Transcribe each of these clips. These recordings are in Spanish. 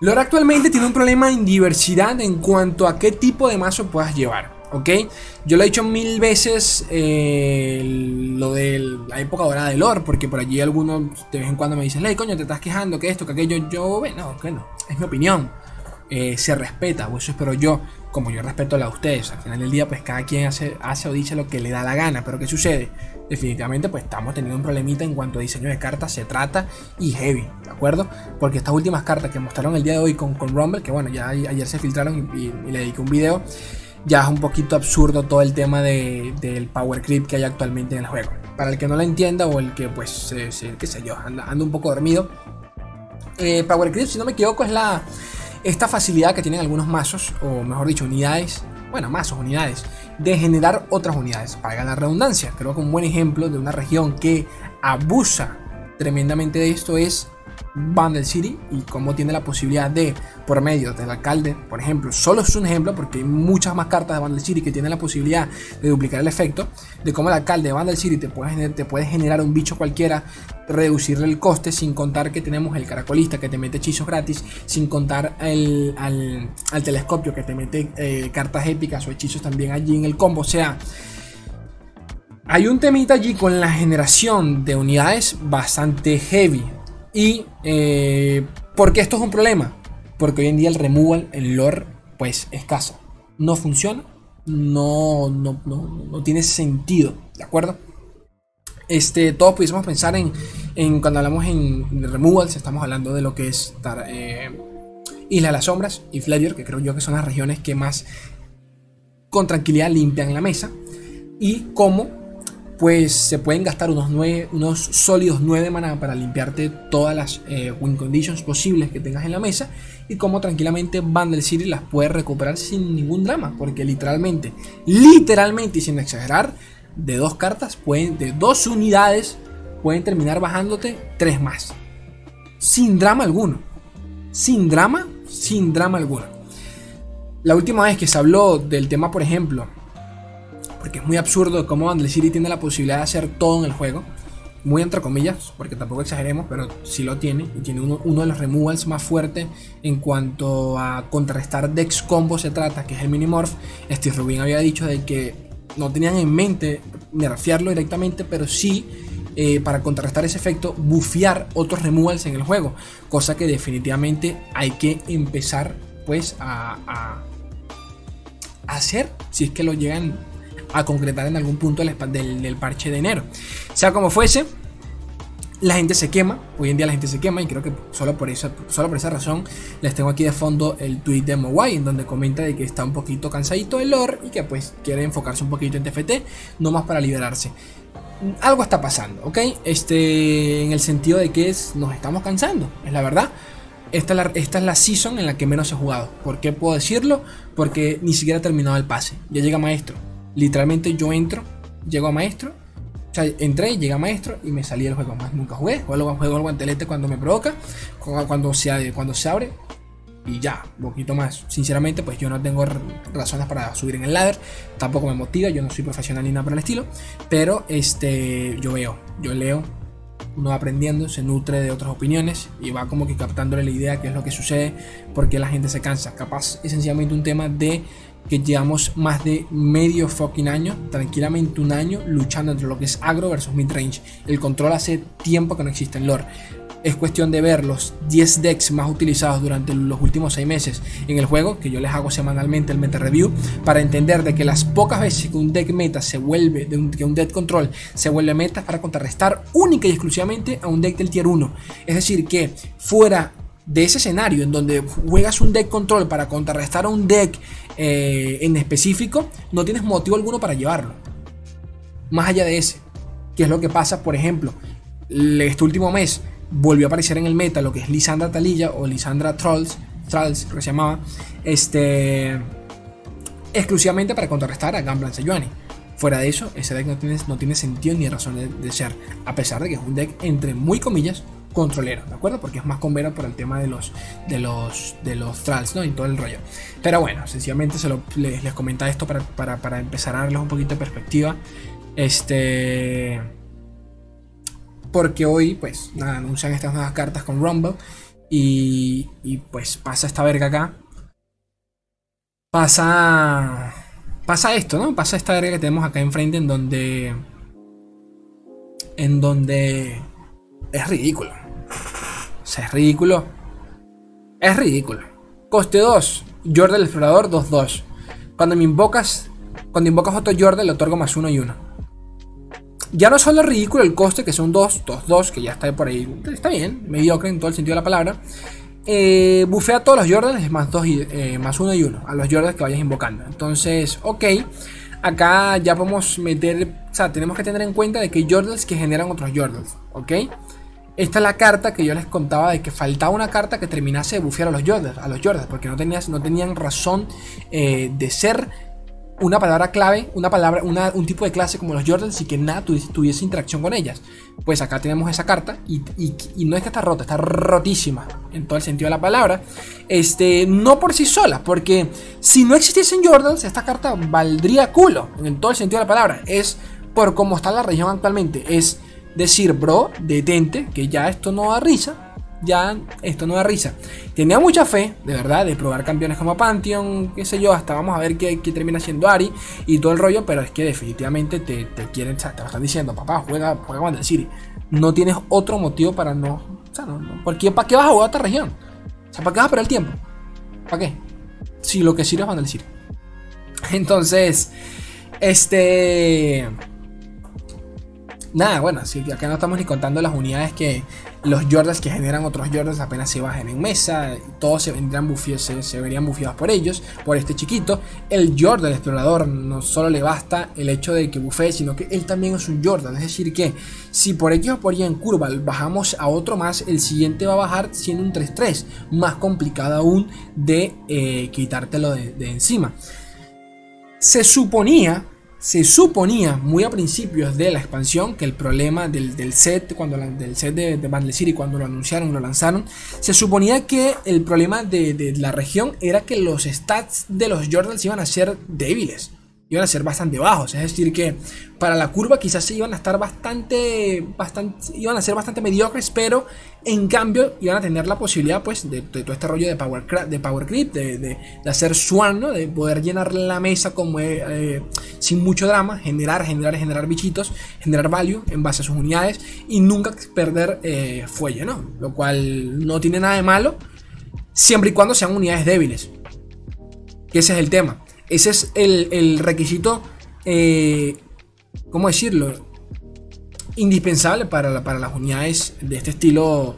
Lore actualmente tiene un problema en diversidad en cuanto a qué tipo de mazo puedas llevar. ¿ok? Yo lo he dicho mil veces eh, lo de la época dorada de lore, porque por allí algunos de vez en cuando me dicen, Ley, coño, te estás quejando, que esto, que aquello. Yo, bueno, que no, es mi opinión. Eh, se respeta, o eso espero yo, como yo respeto la de ustedes. Al final del día, pues cada quien hace, hace o dice lo que le da la gana, pero ¿qué sucede? Definitivamente, pues estamos teniendo un problemita en cuanto a diseño de cartas se trata y heavy, ¿de acuerdo? Porque estas últimas cartas que mostraron el día de hoy con, con Rumble, que bueno, ya ayer se filtraron y, le dediqué un video, ya es un poquito absurdo todo el tema del power creep que hay actualmente en el juego. Para el que no lo entienda o el que, pues, qué sé yo, anda, un poco dormido. Eh, power creep, si no me equivoco, es la esta facilidad que tienen algunos mazos, o mejor dicho, unidades, bueno, mazos, unidades, de generar otras unidades, para la redundancia. Creo que un buen ejemplo de una región que abusa tremendamente de esto es Bundle City y cómo tiene la posibilidad de, por medio del alcalde, por ejemplo, solo es un ejemplo porque hay muchas más cartas de Bundle City que tienen la posibilidad de duplicar el efecto, de cómo el alcalde de Bundle City te puede, generar un bicho cualquiera, reducirle el coste, sin contar que tenemos el caracolista que te mete hechizos gratis, sin contar el, al, telescopio que te mete eh, cartas épicas o hechizos también allí en el combo, o sea... Hay un temita allí con la generación de unidades bastante heavy. Y eh, ¿por qué esto es un problema? Porque hoy en día el removal, el lore, pues escasa. No funciona, no, no, no, tiene sentido, ¿de acuerdo? Este, todos pudiésemos pensar en, en cuando hablamos en removals, estamos hablando de lo que es eh, Isla de las Sombras y Flavier, que creo yo que son las regiones que más con tranquilidad limpian la mesa. Y cómo pues se pueden gastar unos, unos sólidos 9 maná para limpiarte todas las eh, win conditions posibles que tengas en la mesa y como tranquilamente Bundle City las puedes recuperar sin ningún drama, porque literalmente, literalmente y sin exagerar, de dos cartas, pueden, de dos unidades, pueden terminar bajándote tres más. Sin drama alguno. Sin drama, sin drama alguno. La última vez que se habló del tema, por ejemplo, porque es muy absurdo cómo Bundle City tiene la posibilidad de hacer todo en el juego. Muy entre comillas, porque tampoco exageremos, pero sí lo tiene. Y tiene uno, de los removals más fuertes en cuanto a contrarrestar Dex Combo se trata, que es el Minimorph. Steve Rubin había dicho de que no tenían en mente nerfearlo directamente, pero sí eh, para contrarrestar ese efecto, bufear otros removals en el juego. Cosa que definitivamente hay que empezar pues a hacer si es que lo llegan a concretar en algún punto del, del, parche de enero. Sea como fuese, la gente se quema, hoy en día la gente se quema y creo que solo por esa, solo por esa razón les tengo aquí de fondo el tweet de Mowai en donde comenta de que está un poquito cansadito del lore y que pues quiere enfocarse un poquito en TFT, no más para liberarse. Algo está pasando, ¿ok? Este, en el sentido de que nos estamos cansando, es la verdad. Esta es la, esta es la season en la que menos he jugado. ¿Por qué puedo decirlo? Porque ni siquiera he terminado el pase. Ya llega maestro. Literalmente yo entro, llego a maestro, o sea, entré, llegué a maestro y me salí del juego. Más nunca jugué, juego, juego el guantelete cuando me provoca, cuando se, cuando se abre y ya, un poquito más. Sinceramente, pues yo no tengo razones para subir en el ladder, tampoco me motiva, yo no soy profesional ni nada por el estilo, pero este, yo veo, yo leo, uno va aprendiendo, se nutre de otras opiniones y va como que captándole la idea qué es lo que sucede, porque la gente se cansa. Capaz es sencillamente un tema de que llevamos más de medio fucking año, tranquilamente un año, luchando entre lo que es agro versus midrange. El control hace tiempo que no existe en lore. Es cuestión de ver los 10 decks más utilizados durante los últimos 6 meses en el juego, que yo les hago semanalmente el meta review, para entender de que las pocas veces que un deck meta se vuelve, que un deck control se vuelve meta para contrarrestar única y exclusivamente a un deck del tier 1. Es decir, que fuera de ese escenario en donde juegas un deck control para contrarrestar a un deck eh, en específico, no tienes motivo alguno para llevarlo. Más allá de ese, que es lo que pasa, por ejemplo, este último mes volvió a aparecer en el meta lo que es Lisandra Talilla o Lisandra Trolls, Trolls que se llamaba, este, exclusivamente para contrarrestar a Gamblan Sejuani. Fuera de eso, ese deck no tiene, no tiene sentido ni razón de, ser, a pesar de que es un deck entre muy comillas controlero, ¿de acuerdo? Porque es más convero por el tema de los de los de los trals, ¿no? Y todo el rollo. Pero bueno, sencillamente se les, les comenta esto para, para, empezar a darles un poquito de perspectiva. Este porque hoy, pues, nada, anuncian estas nuevas cartas con Rumble. Y, y pues pasa esta verga acá. Pasa... Pasa esto, ¿no? Pasa esta verga que tenemos acá enfrente en donde... En donde... Es ridículo. O sea, es ridículo. Es ridículo. Coste 2. Jordan el explorador 2-2. Cuando me invocas. Cuando invocas otro Jordan le otorgo más 1 y 1. Ya no es solo ridículo el coste, que son 2, 2, 2, que ya está por ahí. Está bien, mediocre en todo el sentido de la palabra. Eh, bufea a todos los Jordans más 2 y, eh, más 1 y 1. A los Jordans que vayas invocando. Entonces, ok. Acá ya podemos meter. O sea, tenemos que tener en cuenta de que hay Jordans que generan otros Jordans. Ok. Esta es la carta que yo les contaba de que faltaba una carta que terminase de bufear a los Jordans, a los Jordans porque no, tenías, no tenían razón eh, de ser una palabra clave, una palabra, un tipo de clase como los Jordans y que nada tuviese, interacción con ellas. Pues acá tenemos esa carta y, no es que está rota, está rotísima en todo el sentido de la palabra. Este, no por sí sola, porque si no existiesen Jordans, esta carta valdría culo en todo el sentido de la palabra. Es por cómo está la región actualmente. Es decir, bro, detente, que ya esto no da risa. Ya esto no da risa. Tenía mucha fe, de verdad, de probar campeones como Pantheon, qué sé yo, hasta vamos a ver qué, termina siendo Ari y todo el rollo, pero es que definitivamente te, quieren, o sea, te lo están diciendo, papá, juega, juega Vandal City. No tienes otro motivo para no. O sea, no, ¿para qué vas a jugar a otra región? O sea, ¿para qué vas a perder el tiempo? ¿Para qué? Si lo que sirve es Vandal City. Entonces, este nada, bueno, si acá no estamos ni contando las unidades que los Jordans que generan otros Jordans apenas se bajen en mesa, todos se bufiados, se, verían bufiados por ellos, por este chiquito. El Jordan, el explorador, no solo le basta el hecho de que bufee, sino que él también es un Jordan. Es decir, que si por X o por en curva bajamos a otro más, el siguiente va a bajar siendo un 3-3, más complicado aún de eh, quitártelo de encima. Se suponía se suponía muy a principios de la expansión que el problema del, set, cuando del set de, de City, cuando lo anunciaron, lo lanzaron, se suponía que el problema de, de la región era que los stats de los Jordans iban a ser débiles iban a ser bastante bajos. Es decir, que para la curva quizás iban a estar bastante, bastante, iban a ser bastante mediocres, pero en cambio iban a tener la posibilidad, pues, de, todo este rollo de power, de power creep, de, hacer swan, ¿no? De poder llenar la mesa como eh, sin mucho drama, generar, generar, generar bichitos, generar value en base a sus unidades y nunca perder eh, fuelle. Lo cual no tiene nada de malo, siempre y cuando sean unidades débiles. Que ese es el tema. Ese es el, requisito, eh, ¿cómo decirlo? Indispensable para, para las unidades de este estilo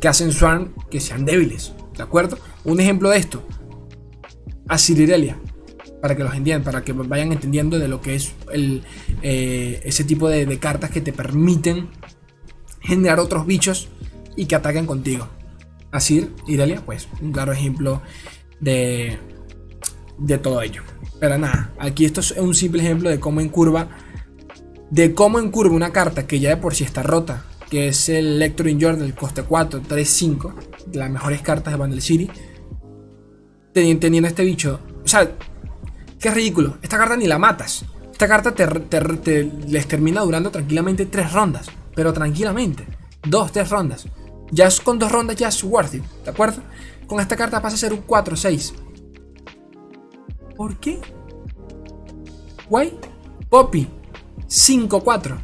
que hacen Swarm que sean débiles. ¿De acuerdo? Un ejemplo de esto. Asirirelia. Para que los entiendan, para que vayan entendiendo de lo que es el, eh, ese tipo de, de, cartas que te permiten generar otros bichos y que ataquen contigo. Asir, Irelia, pues un claro ejemplo de, de todo ello. Pero nada, aquí esto es un simple ejemplo de cómo en curva, de cómo en curva una carta que ya de por sí está rota, que es el Lecturing del coste 4, 3, 5, de las mejores cartas de Bundle City, teniendo este bicho, o sea, que ridículo, esta carta ni la matas. Esta carta te, les termina durando tranquilamente 3 rondas, pero tranquilamente, 2, 3 rondas. Ya con dos rondas ya es worth it, ¿de acuerdo? Con esta carta pasa a ser un 4, 6. ¿Por qué? Guay. Poppy. 5-4.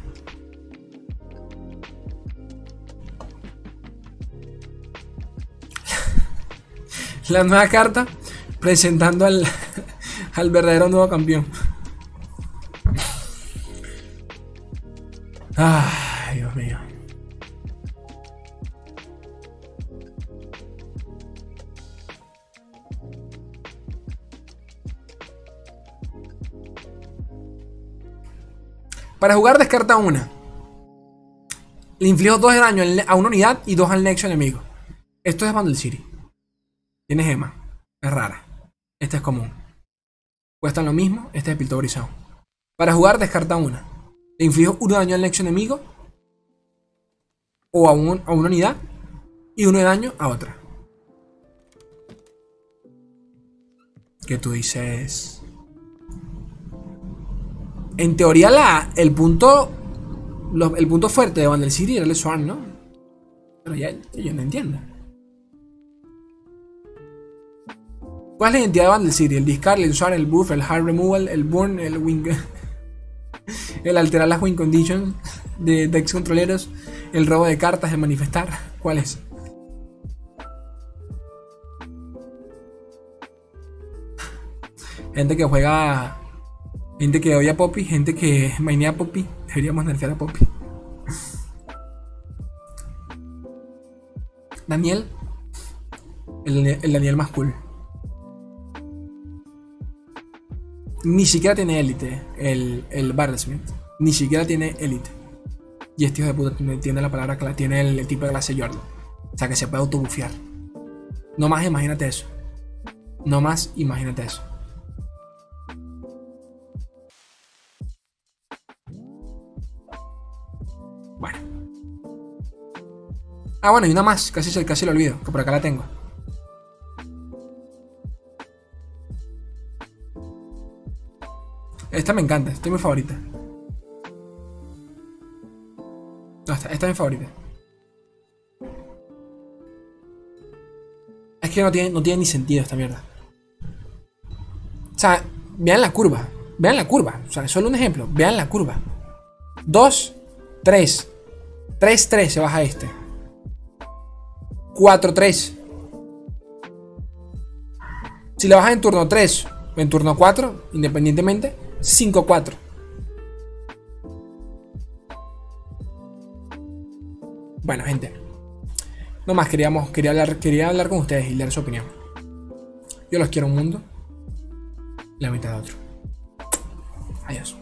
La nueva carta presentando al, al verdadero nuevo campeón. Para jugar descarta una. Le inflijo 2 de daño a una unidad y 2 al nexo enemigo. Esto es Bundle City. Tiene gema. Es rara. Esta es común. Cuestan lo mismo. Este es Piltover Para jugar descarta una. Le inflijo 1 de daño al nexo enemigo. O a, a una unidad. Y 1 de daño a otra. Que tú dices en teoría, la, el punto. Lo, el punto fuerte de Vandal City era el Swarm, ¿no? Pero ya yo no entiendo. ¿Cuál es la identidad de Vandal City? El discard, el Swarm, el buff, el hard removal, el burn, el wing. el alterar las win conditions de decks controleros, el robo de cartas, el manifestar. ¿Cuál es? Gente que juega Gente que odia a Poppy, gente que mainea a Poppy. Deberíamos nerfear a Poppy. Daniel. El, el Daniel más cool. Ni siquiera tiene élite el, el Smith. Ni siquiera tiene élite. Y este hijo de puta tiene la palabra que tiene el, tipo de clase Jordan. O sea que se puede autobufiar. No más imagínate eso. No más imagínate eso. Ah, bueno, y una más. Casi, casi lo olvido. Que por acá la tengo. Esta me encanta, esta es mi favorita. No, esta, es mi favorita. Es que no tiene, no tiene ni sentido esta mierda. O sea, vean la curva. Vean la curva. O sea, solo un ejemplo. Vean la curva. 2, 3. 3, 3 se baja este. 4, 3. Si le bajas en turno 3 o en turno 4, independientemente, 5-4. Bueno, gente. No más queríamos, quería hablar, quería hablar con ustedes y leer su opinión. Yo los quiero un mundo, la mitad de otro. Adiós.